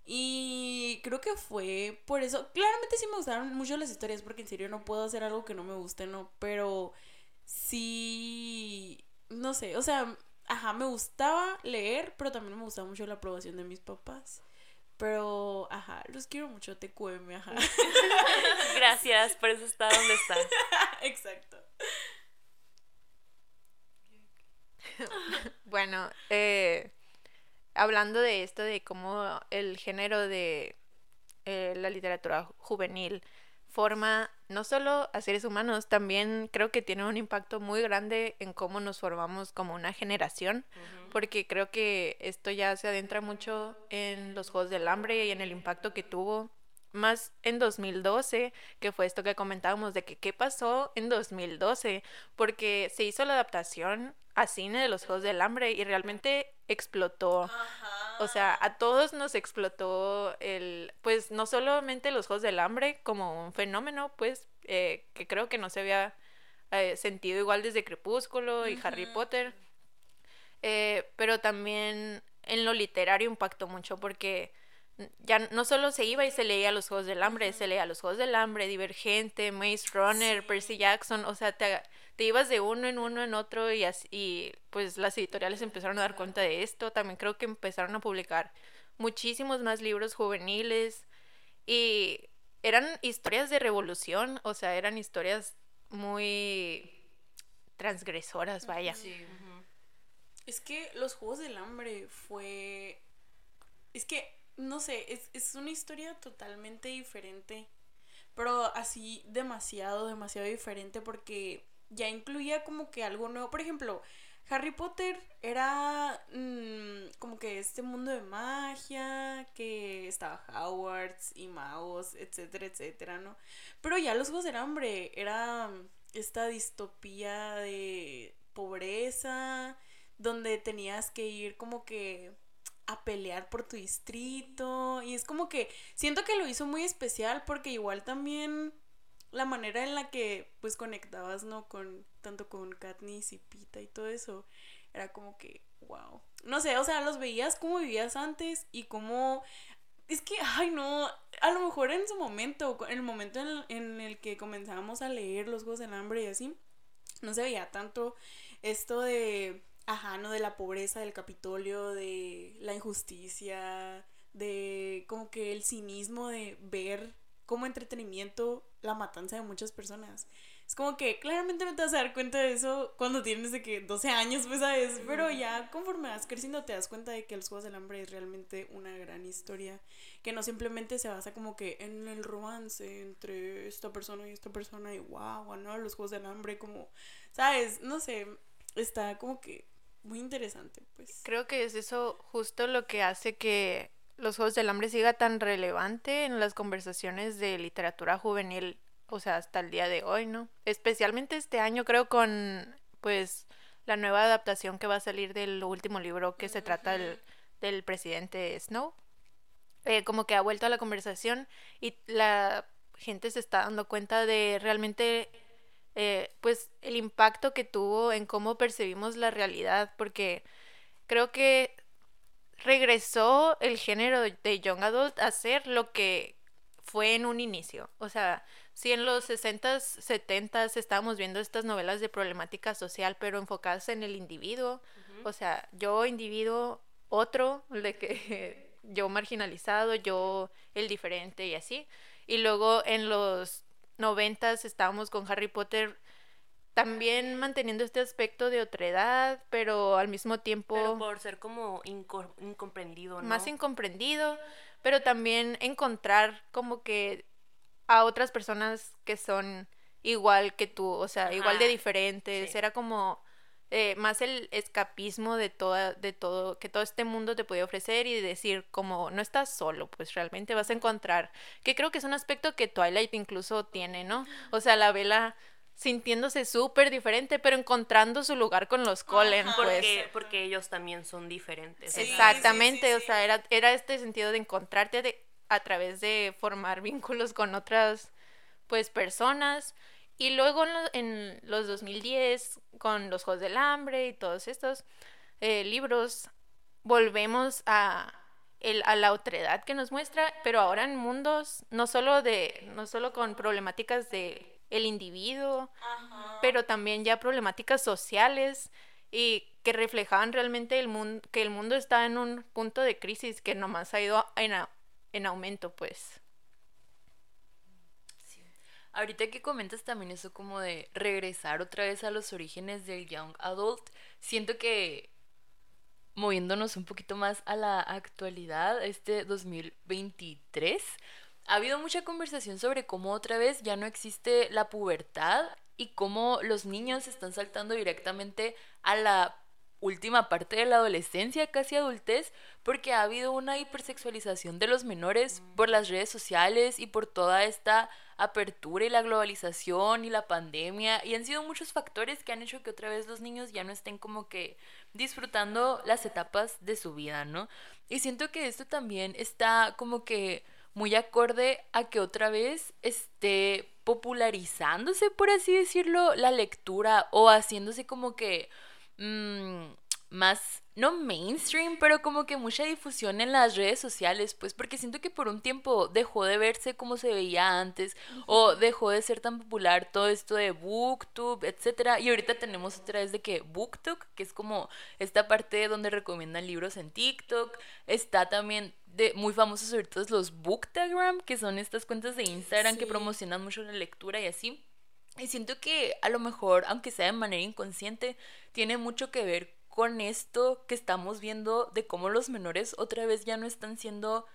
D: Y creo que fue por eso, claramente sí me gustaron mucho las historias, porque en serio no puedo hacer algo que no me guste, ¿no? Pero sí, no sé, o sea, ajá, me gustaba leer, pero también me gustaba mucho la aprobación de mis papás. Pero, ajá, los quiero mucho, TQM, ajá.
A: Gracias, por eso está donde está.
D: Exacto.
B: bueno, eh, hablando de esto, de cómo el género de eh, la literatura juvenil forma no solo a seres humanos, también creo que tiene un impacto muy grande en cómo nos formamos como una generación, porque creo que esto ya se adentra mucho en los Juegos del Hambre y en el impacto que tuvo más en 2012, que fue esto que comentábamos de que qué pasó en 2012, porque se hizo la adaptación a cine de los Juegos del Hambre y realmente explotó. O sea, a todos nos explotó el, pues no solamente los Juegos del Hambre como un fenómeno, pues eh, que creo que no se había eh, sentido igual desde Crepúsculo y Harry Potter, eh, pero también en lo literario impactó mucho porque ya no solo se iba y se leía los Juegos del Hambre, se leía los Juegos del Hambre, Divergente, Maze Runner, Percy Jackson, o sea, te, te, ibas de uno en uno en otro y, así, pues las editoriales empezaron a dar cuenta de esto, también creo que empezaron a publicar muchísimos más libros juveniles y eran historias de revolución, o sea, eran historias muy transgresoras, vaya.
D: Es que los Juegos del Hambre fue... Es que no sé, es, es una historia totalmente diferente, pero así demasiado, demasiado diferente porque ya incluía como que algo nuevo. Por ejemplo, Harry Potter era mm, como que este mundo de magia, que estaba Hogwarts y magos, etcétera, etcétera, ¿no? Pero ya los Juegos del Hambre era esta distopía de pobreza, donde tenías que ir como que a pelear por tu distrito. Y es como que siento que lo hizo muy especial porque igual también la manera en la que pues conectabas, ¿no? Con tanto con Katniss y Pita y todo eso. Era como que, wow. No sé, o sea, los veías como vivías antes y como... Es que, ay, no, a lo mejor en su momento, en el momento en, en el que comenzábamos a leer los Juegos del Hambre y así, no se veía tanto esto de Ajá, no de la pobreza del Capitolio, de la injusticia, de como que el cinismo de ver como entretenimiento la matanza de muchas personas. Es como que claramente no te vas a dar cuenta de eso cuando tienes de que 12 años, pues sabes, pero ya conforme vas creciendo te das cuenta de que los Juegos del Hambre es realmente una gran historia, que no simplemente se basa como que en el romance entre esta persona y esta persona y wow, no, los Juegos del Hambre como, sabes, no sé, está como que muy interesante, pues.
B: Creo que es eso justo lo que hace que los Juegos del Hambre siga tan relevante en las conversaciones de literatura juvenil, o sea, hasta el día de hoy, ¿no? Especialmente este año, creo, con, pues, la nueva adaptación que va a salir del último libro que se trata del, del presidente Snow. Eh, como que ha vuelto a la conversación y la gente se está dando cuenta de realmente eh, pues el impacto que tuvo en cómo percibimos la realidad, porque creo que regresó el género de Young Adult a ser lo que fue en un inicio. O sea, si en los 60s, 70s estábamos viendo estas novelas de problemática social, pero enfocadas en el individuo, o sea, yo individuo, otro, de que yo marginalizado, yo el diferente y así. Y luego en los noventas estábamos con Harry Potter también manteniendo este aspecto de otredad, pero al mismo tiempo...
A: Pero por ser como incomprendido, ¿no?
B: Más incomprendido, pero también encontrar como que a otras personas que son igual que tú, o sea, igual de diferentes. Era como eh, más el escapismo de toda, de todo, que todo este mundo te puede ofrecer y decir como no estás solo, pues realmente vas a encontrar, que creo que es un aspecto que Twilight incluso tiene, ¿no? O sea, la vela sintiéndose súper diferente, pero encontrando su lugar con los Colen, pues.
A: Porque, porque ellos también son diferentes.
D: Sí,
B: Exactamente,
D: sí,
B: o
D: sí.
B: sea, era, era este sentido de encontrarte de- a través de formar vínculos con otras, pues, personas. Y luego en, lo- en los 2010, con los Juegos del Hambre y todos estos eh, libros, volvemos a, el, a la otredad que nos muestra, pero ahora en mundos no solo, de, no solo con problemáticas de el individuo,
D: Ajá.
B: pero también ya problemáticas sociales y que reflejaban realmente el mundo, que el mundo está en un punto de crisis que nomás ha ido en, a- en aumento, pues.
C: Ahorita que comentas también eso como de regresar otra vez a los orígenes del young adult, siento que moviéndonos un poquito más a la actualidad, este 2023, ha habido mucha conversación sobre cómo otra vez ya no existe la pubertad y cómo los niños están saltando directamente a la última parte de la adolescencia, casi adultez, porque ha habido una hipersexualización de los menores por las redes sociales y por toda esta apertura y la globalización y la pandemia y han sido muchos factores que han hecho que otra vez los niños ya no estén como que disfrutando las etapas de su vida, ¿no? Y siento que esto también está como que muy acorde a que otra vez esté popularizándose, por así decirlo, la lectura o haciéndose como que mm, más, no mainstream, pero como que mucha difusión en las redes sociales, pues porque siento que por un tiempo dejó de verse como se veía antes o dejó de ser tan popular todo esto de booktube, etcétera, y ahorita tenemos otra vez de que booktok, que es como esta parte donde recomiendan libros en TikTok, está también de muy famosos ahorita los booktagram, que son estas cuentas de Instagram que promocionan mucho la lectura y así. Y siento que a lo mejor, aunque sea de manera inconsciente, tiene mucho que ver con esto que estamos viendo de cómo los menores otra vez ya no están siendo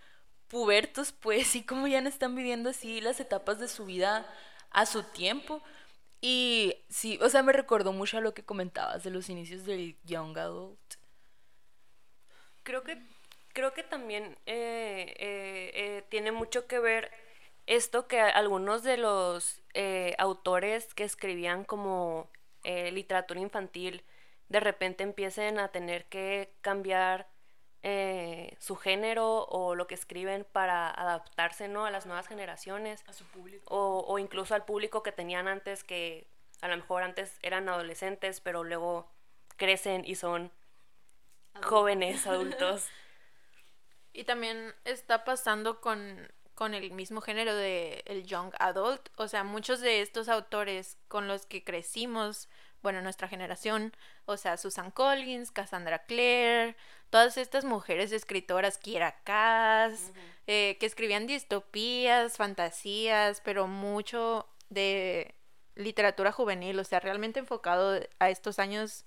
C: pubertos, pues, y cómo ya no están viviendo así las etapas de su vida a su tiempo. Y sí, o sea, me recordó mucho a lo que comentabas de los inicios del Young Adult.
A: Creo que, creo que también eh, eh, eh, tiene mucho que ver esto que algunos de los autores que escribían como literatura infantil de repente empiecen a tener que cambiar eh, su género o lo que escriben para adaptarse ¿no? a las nuevas generaciones
C: A su público.
A: o, o incluso al público que tenían antes que a lo mejor antes eran adolescentes pero luego crecen y son jóvenes adultos.
B: Y también está pasando con, con el mismo género de el young adult, o sea, muchos de estos autores con los que crecimos, bueno, nuestra generación, o sea, Susan Collins, Cassandra Clare, todas estas mujeres escritoras, Kiera Cass, eh, que escribían distopías, fantasías, pero mucho de literatura juvenil, o sea, realmente enfocado a estos años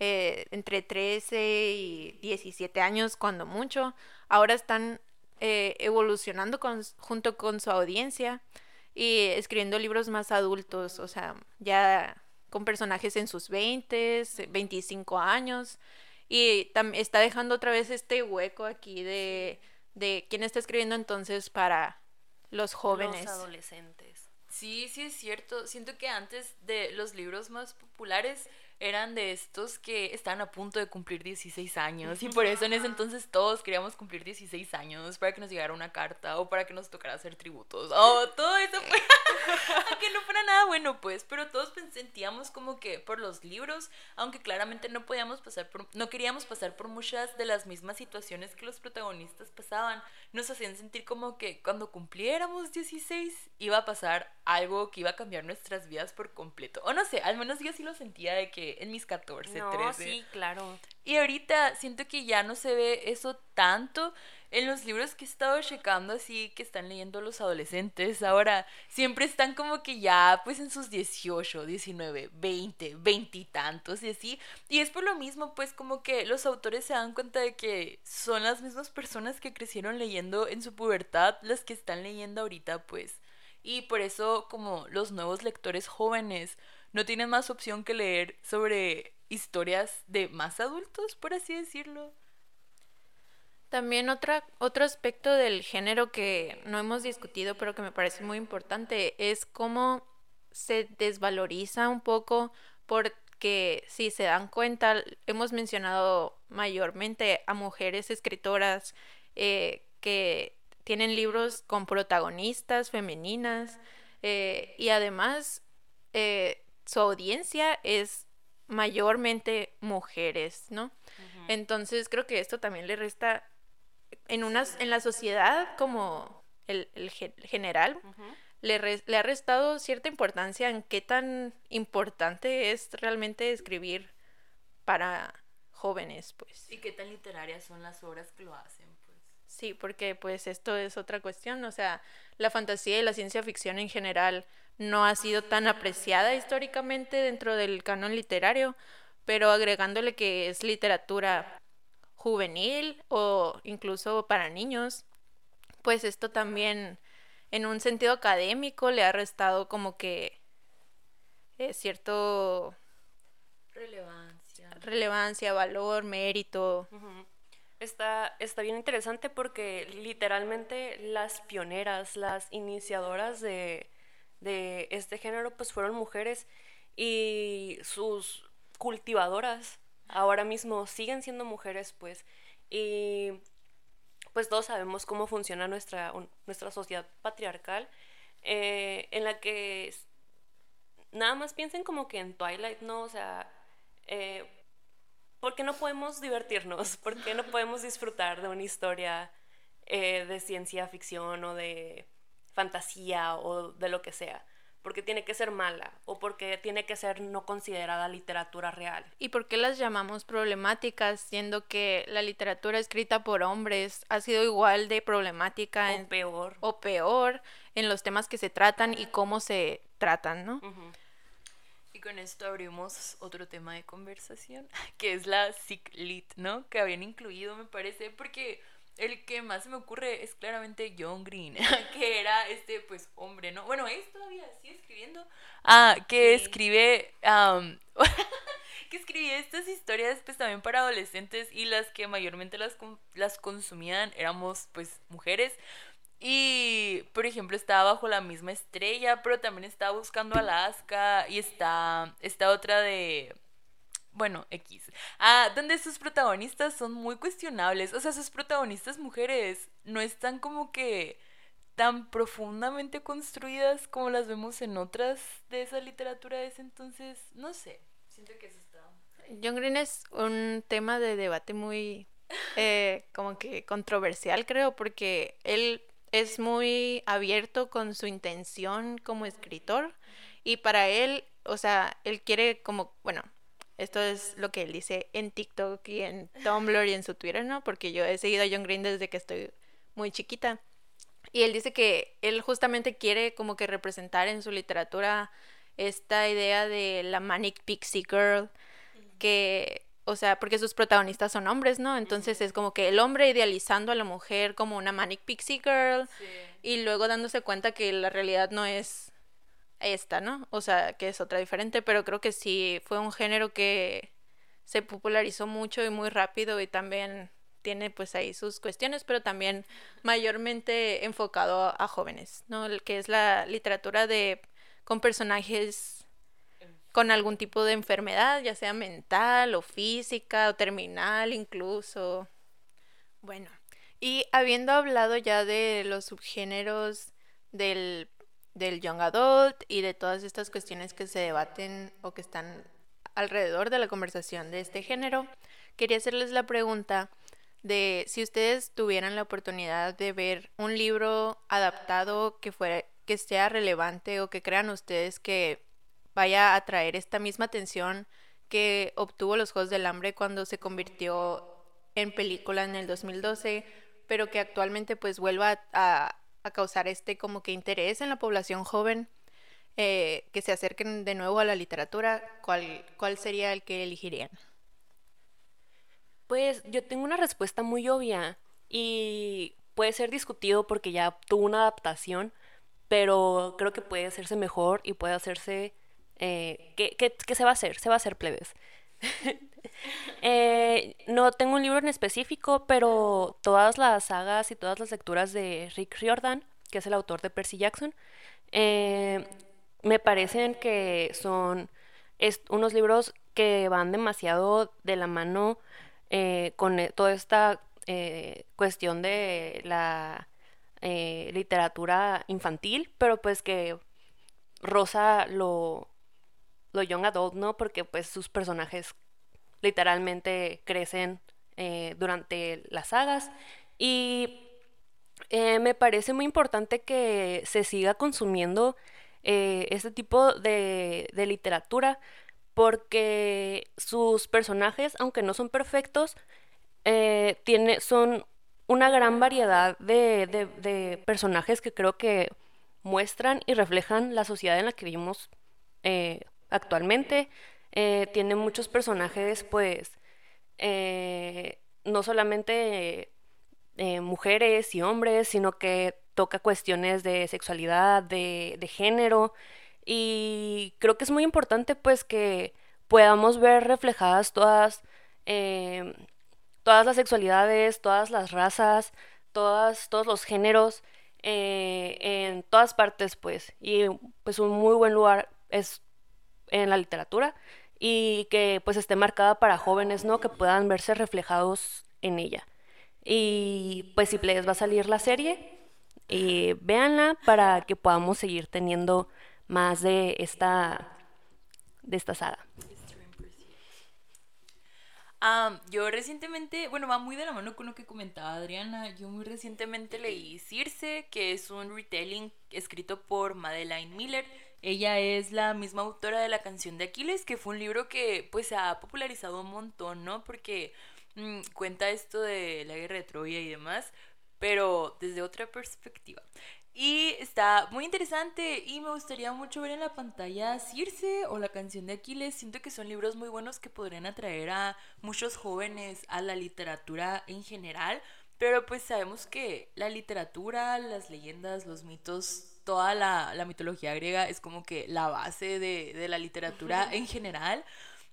B: eh, entre 13 y 17 años, cuando mucho, ahora están eh, evolucionando con- junto con su audiencia y escribiendo libros más adultos, o sea, ya con personajes en sus 20, 25 años, y está dejando otra vez este hueco aquí de, de quién está escribiendo entonces para los jóvenes.
A: Los adolescentes.
C: Sí, sí es cierto. Siento que antes de los libros más populares eran de estos que estaban a punto de cumplir 16 años y por eso en ese entonces todos queríamos cumplir 16 años para que nos llegara una carta o para que nos tocara hacer tributos. O todo eso fue aunque no fuera nada bueno pues pero todos sentíamos como que por los libros aunque claramente no podíamos pasar por no queríamos pasar por muchas de las mismas situaciones que los protagonistas pasaban. Nos hacían sentir como que cuando cumpliéramos 16 iba a pasar algo que iba a cambiar nuestras vidas por completo. O no sé al menos yo sí lo sentía de que en mis 14
A: No,
C: 13
A: sí, claro.
C: y ahorita siento que ya no se ve eso tanto en los libros que he estado checando así que están leyendo los adolescentes. Ahora siempre están como que ya pues en sus 18, 19, 20, 20 y tantos y así. Y es por lo mismo pues como que los autores se dan cuenta de que son las mismas personas que crecieron leyendo en su pubertad las que están leyendo ahorita pues. Y por eso como los nuevos lectores jóvenes no tienen más opción que leer sobre historias de más adultos, por así decirlo.
B: También otra, otro aspecto del género que no hemos discutido, pero que me parece muy importante, es cómo se desvaloriza un poco porque si se dan cuenta, hemos mencionado mayormente a mujeres escritoras eh, que tienen libros con protagonistas femeninas eh, y además eh, su audiencia es mayormente mujeres, ¿no? Entonces creo que esto también le resta en unas en la sociedad como el, general le, le ha restado cierta importancia en qué tan importante es realmente escribir para jóvenes, pues.
C: Y qué tan literarias son las obras que lo hacen, pues.
B: Sí, porque pues esto es otra cuestión, o sea, la fantasía y la ciencia ficción en general no ha sido tan apreciada históricamente dentro del canon literario, pero agregándole que es literatura juvenil o incluso para niños, pues esto también en un sentido académico le ha restado como que eh, cierto
C: relevancia.
B: relevancia, valor, mérito.
A: Está, está bien interesante porque literalmente las pioneras, las iniciadoras de, de este género, pues fueron mujeres y sus cultivadoras ahora mismo siguen siendo mujeres, pues. Y pues todos sabemos cómo funciona nuestra, nuestra sociedad patriarcal, eh, en la que nada más piensen como que en Twilight, ¿no? O sea, eh, ¿por qué no podemos divertirnos? ¿Por qué no podemos disfrutar de una historia eh, de ciencia ficción o de fantasía o de lo que sea? porque tiene que ser mala o porque tiene que ser no considerada literatura real.
B: ¿Y por qué las llamamos problemáticas, siendo que la literatura escrita por hombres ha sido igual de problemática
A: o peor
B: o peor en los temas que se tratan y cómo se tratan, ¿no?
C: Y con esto abrimos otro tema de conversación, que es la lit, ¿no? Que habían incluido, me parece, porque el que más se me ocurre es claramente John Green, que era este, pues, hombre, ¿no? Bueno, él todavía sigue escribiendo. Ah, que escribe, que escribía estas historias, pues, también para adolescentes y las que mayormente las, las consumían éramos, pues, mujeres. Y, por ejemplo, estaba bajo la misma estrella, pero también estaba buscando Alaska y está esta otra de bueno, X. Ah, donde sus protagonistas son muy cuestionables. O sea, sus protagonistas mujeres no están como que tan profundamente construidas como las vemos en otras de esa literatura de ese entonces. No sé. Siento que eso está.
B: John Green es un tema de debate muy eh, como que controversial, creo, porque él es muy abierto con su intención como escritor y para él, o sea, él quiere como, bueno, esto es lo que él dice en TikTok y en Tumblr y en su Twitter, ¿no? Porque yo he seguido a John Green desde que estoy muy chiquita. Y él dice que él justamente quiere como que representar en su literatura esta idea de la manic pixie girl, que, o sea, porque sus protagonistas son hombres, ¿no? Entonces es como que el hombre idealizando a la mujer como una manic pixie girl y luego dándose cuenta que la realidad no es esta, ¿no? O sea, que es otra diferente, pero creo que sí fue un género que se popularizó mucho y muy rápido y también tiene pues ahí sus cuestiones, pero también mayormente enfocado a jóvenes, ¿no? Que es la literatura de con personajes con algún tipo de enfermedad, ya sea mental o física o terminal incluso. Bueno, y habiendo hablado ya de los subgéneros del del young adult y de todas estas cuestiones que se debaten o que están alrededor de la conversación de este género, quería hacerles la pregunta de si ustedes tuvieran la oportunidad de ver un libro adaptado que fuera que sea relevante o que crean ustedes que vaya a traer esta misma atención que obtuvo los Juegos del Hambre cuando se convirtió en película en el 2012, pero que actualmente pues vuelva a, a causar este como que interés en la población joven eh, que se acerquen de nuevo a la literatura, ¿cuál, ¿cuál sería el que elegirían?
A: Pues yo tengo una respuesta muy obvia y puede ser discutido porque ya tuvo una adaptación, pero creo que puede hacerse mejor y puede hacerse... Eh, ¿qué, qué, se va a hacer? Se va a hacer plebes. Eh, no tengo un libro en específico, pero todas las sagas y todas las lecturas de Rick Riordan, que es el autor de Percy Jackson, eh, me parecen que son unos libros que van demasiado de la mano eh, con e, toda esta cuestión de la literatura infantil, pero pues que Rosa lo, lo young adult, ¿no? Porque pues sus personajes literalmente crecen durante las sagas y me parece muy importante que se siga consumiendo este tipo de, literatura porque sus personajes, aunque no son perfectos, eh, son una gran variedad de, personajes que creo que muestran y reflejan la sociedad en la que vivimos eh, actualmente. Eh, tiene muchos personajes, pues, no solamente mujeres y hombres, sino que toca cuestiones de sexualidad, de, de género, y creo que es muy importante pues que podamos ver reflejadas todas, todas las sexualidades, todas las razas, todas, todos los géneros eh, en todas partes pues. Y pues un muy buen lugar es en la literatura y que pues esté marcada para jóvenes, ¿no? Que puedan verse reflejados en ella. Y pues si les va a salir la serie, eh, véanla para que podamos seguir teniendo más de esta, de esta saga.
C: yo recientemente, bueno, va muy de la mano con lo que comentaba Adriana. Yo muy recientemente leí Circe, que es un retelling escrito por Madeline Miller. Ella es la misma autora de la canción de Aquiles, que fue un libro que pues se ha popularizado un montón, ¿no? Porque mm, cuenta esto de la guerra de Troya y demás, pero desde otra perspectiva. Y está muy interesante y me gustaría mucho ver en la pantalla Circe o la canción de Aquiles. Siento que son libros muy buenos que podrían atraer a muchos jóvenes a la literatura en general. Pero pues sabemos que la literatura, las leyendas, los mitos, toda la, mitología griega es como que la base de, de la literatura en general.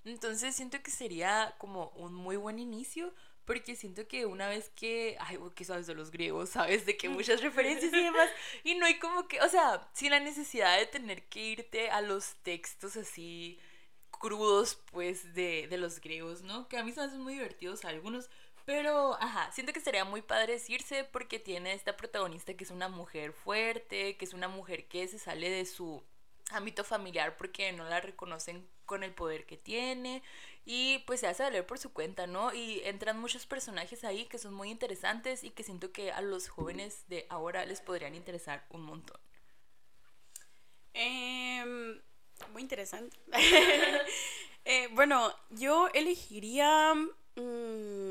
C: Entonces siento que sería como un muy buen inicio porque siento que una vez que, ay, que sabes de los griegos, sabes de que muchas referencias y demás, y no hay como que, o sea, sin la necesidad de tener que irte a los textos así crudos, pues, de, de los griegos, ¿no? Que a mí se me hacen muy divertidos algunos, pero, ajá, siento que sería muy padre decirse porque tiene esta protagonista que es una mujer fuerte, que es una mujer que se sale de su ámbito familiar porque no la reconocen con el poder que tiene y pues se hace valer por su cuenta, ¿no? Y entran muchos personajes ahí que son muy interesantes y que siento que a los jóvenes de ahora les podrían interesar un montón.
D: Em, muy interesante. Eh, bueno, yo elegiría... Mm,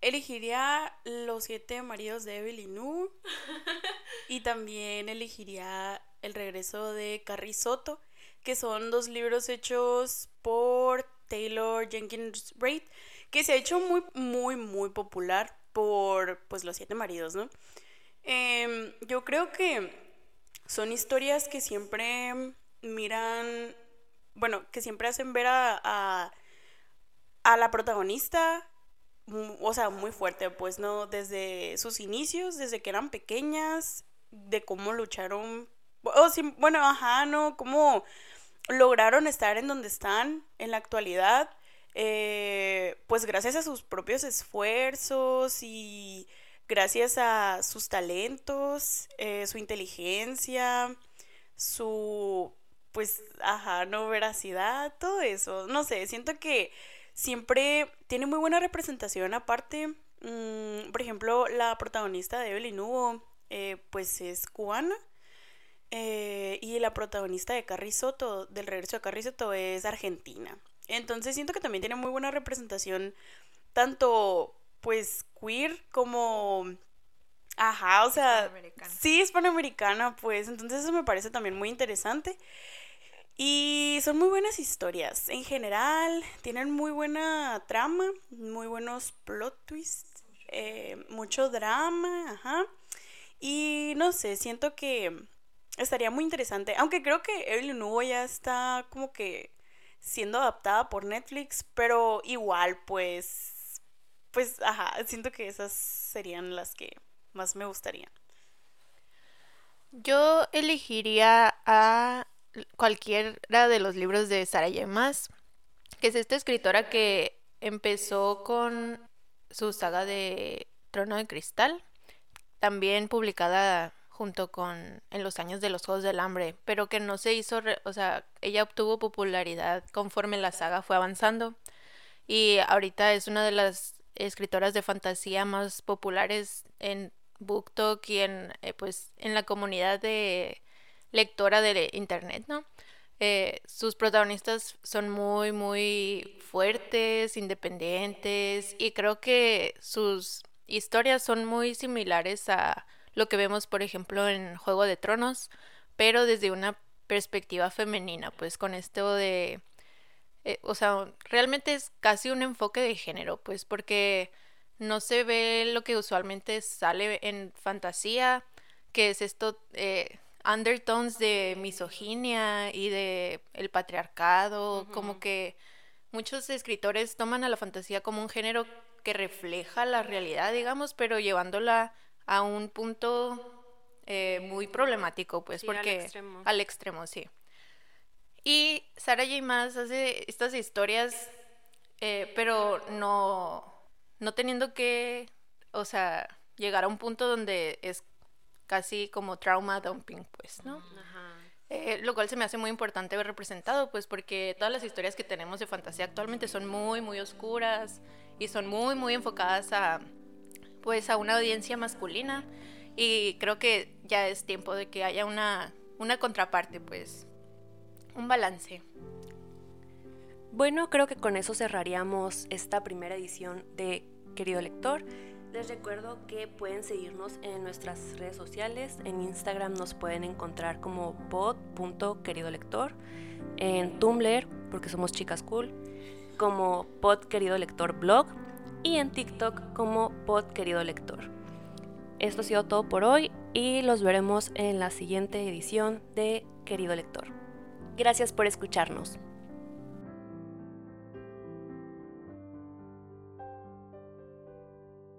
D: elegiría Los siete maridos de Evelyn y también elegiría El regreso de Carrie Soto, que son dos libros hechos por Taylor Jenkins Reid, que se ha hecho muy, muy, muy popular por pues los siete maridos, ¿no? Em, yo creo que son historias que siempre miran, bueno, que siempre hacen ver a, a, a la protagonista o sea, muy fuerte, pues, ¿no? Desde sus inicios, desde que eran pequeñas, de cómo lucharon, o sí, bueno, ajá, ¿no? Cómo lograron estar en donde están en la actualidad, eh, pues gracias a sus propios esfuerzos y gracias a sus talentos, eh, su inteligencia, su, pues, ajá, no veracidad, todo eso. No sé, siento que siempre tiene muy buena representación aparte. Mm, por ejemplo, la protagonista de Evelyn Hugo, eh, pues es cubana. Eh, y la protagonista de Carrie Soto, del regreso de Carrie Soto, es argentina. Entonces siento que también tiene muy buena representación, tanto pues queer como... Ajá, o sea... Sí, hispanoamericana, pues. Entonces eso me parece también muy interesante. Y son muy buenas historias. En general, tienen muy buena trama, muy buenos plot twists, eh, mucho drama, ajá. Y no sé, siento que estaría muy interesante. Aunque creo que Evelyn Hugo ya está como que siendo adaptada por Netflix, pero igual, pues, pues, ajá, siento que esas serían las que más me gustarían.
B: Yo elegiría a cualquiera de los libros de Sara Yemas, que es esta escritora que empezó con su saga de Trono de Cristal, también publicada junto con En los años de los Juegos del Hambre, pero que no se hizo, o sea, ella obtuvo popularidad conforme la saga fue avanzando. Y ahorita es una de las escritoras de fantasía más populares en BookTok y en, eh, pues, en la comunidad de lectora de internet, ¿no? Eh, sus protagonistas son muy, muy fuertes, independientes y creo que sus historias son muy similares a lo que vemos, por ejemplo, en Juego de Tronos, pero desde una perspectiva femenina, pues con esto de... Eh, o sea, realmente es casi un enfoque de género, pues porque no se ve lo que usualmente sale en fantasía, que es esto, eh, undertones de misoginia y de el patriarcado, como que muchos escritores toman a la fantasía como un género que refleja la realidad, digamos, pero llevándola a un punto eh, muy problemático, pues, porque al extremo. sí. Y Sarah J. Maas hace estas historias, eh, pero no, no teniendo que, o sea, llegar a un punto donde es casi como trauma dumping, pues, ¿no? Eh, lo cual se me hace muy importante ver representado, pues porque todas las historias que tenemos de fantasía actualmente son muy, muy oscuras y son muy, muy enfocadas a, pues, a una audiencia masculina y creo que ya es tiempo de que haya una, una contraparte, pues, un balance.
A: Bueno, creo que con eso cerraríamos esta primera edición de Querido Lector. Les recuerdo que pueden seguirnos en nuestras redes sociales. En Instagram nos pueden encontrar como pod.queridolector. En Tumblr, porque somos chicas cool, como pod querido lector blog. Y en TikTok como pod querido lector. Esto ha sido todo por hoy y los veremos en la siguiente edición de Querido Lector. Gracias por escucharnos.